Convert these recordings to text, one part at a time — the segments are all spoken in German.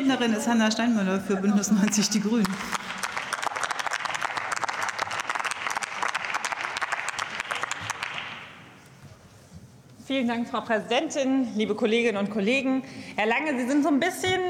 Rednerin ist Hanna Steinmüller für Bündnis 90 Die Grünen. Vielen Dank, Frau Präsidentin, liebe Kolleginnen und Kollegen. Herr Lange, Sie sind so ein bisschen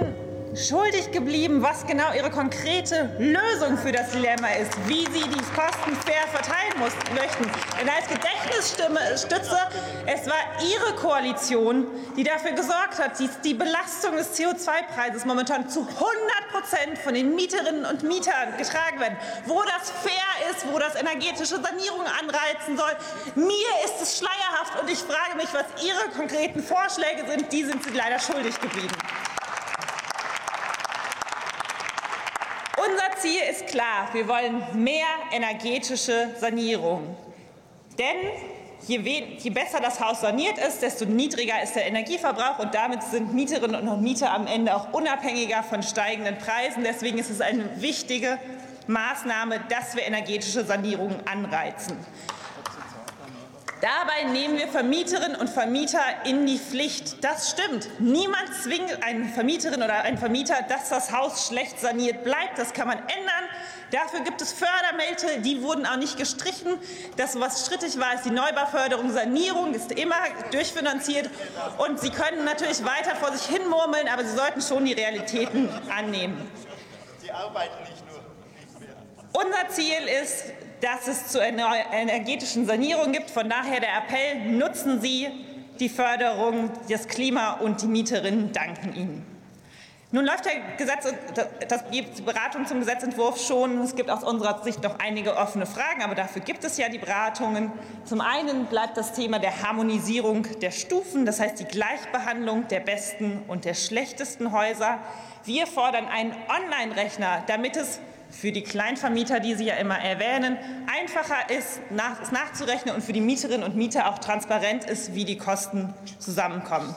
schuldig geblieben, was genau Ihre konkrete Lösung für das Dilemma ist, wie Sie die Kosten fair verteilen muss, möchten. Denn als Gedächtnisstütze, es war Ihre Koalition, die dafür gesorgt hat, dass die Belastung des CO2-Preises momentan zu 100 Prozent von den Mieterinnen und Mietern getragen werden. Wo das fair ist, wo das energetische Sanierung anreizen soll, mir ist es schleierhaft und ich frage mich, was Ihre konkreten Vorschläge sind. Die sind Sie leider schuldig geblieben. Unser Ziel ist klar. Wir wollen mehr energetische Sanierung. Denn je, je, besser das Haus saniert ist, desto niedriger ist der Energieverbrauch und damit sind Mieterinnen und Mieter am Ende auch unabhängiger von steigenden Preisen. Deswegen ist es eine wichtige Maßnahme, dass wir energetische Sanierungen anreizen. Dabei nehmen wir Vermieterinnen und Vermieter in die Pflicht. Das stimmt. Niemand zwingt eine Vermieterin oder einen Vermieter, dass das Haus schlecht saniert bleibt. Das kann man ändern. Dafür gibt es Fördermittel, die wurden auch nicht gestrichen. Das, was strittig war, ist die Neubauförderung. Sanierung ist immer durchfinanziert. Und Sie können natürlich weiter vor sich hin murmeln, aber Sie sollten schon die Realitäten annehmen. Sie arbeiten nicht nur. Unser Ziel ist, dass es zu einer energetischen Sanierung gibt. Von daher der Appell, nutzen Sie die Förderung. Das Klima und die Mieterinnen danken Ihnen. Nun läuft der Gesetz, das, die Beratung zum Gesetzentwurf schon. Es gibt aus unserer Sicht noch einige offene Fragen, aber dafür gibt es ja die Beratungen. Zum einen bleibt das Thema der Harmonisierung der Stufen, das heißt die Gleichbehandlung der besten und der schlechtesten Häuser. Wir fordern einen Online-Rechner, damit es für die Kleinvermieter, die Sie ja immer erwähnen, einfacher ist, nach, es nachzurechnen und für die Mieterinnen und Mieter auch transparent ist, wie die Kosten zusammenkommen.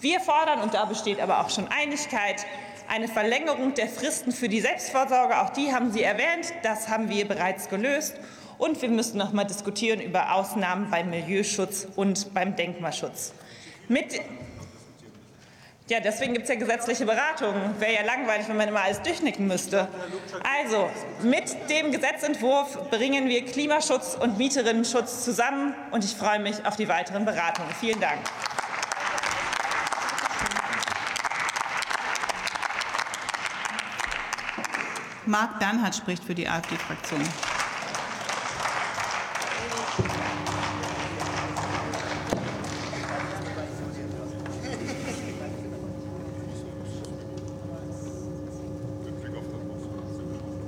Wir fordern, und da besteht aber auch schon Einigkeit, eine Verlängerung der Fristen für die Selbstversorge. Auch die haben Sie erwähnt. Das haben wir bereits gelöst. Und wir müssen noch mal diskutieren über Ausnahmen beim Milieuschutz und beim Denkmalschutz. Mit ja, deswegen gibt es ja gesetzliche Beratungen. Wäre ja langweilig, wenn man immer alles durchnicken müsste. Also, mit dem Gesetzentwurf bringen wir Klimaschutz und Mieterinnenschutz zusammen und ich freue mich auf die weiteren Beratungen. Vielen Dank. Marc Bernhard spricht für die AfD-Fraktion.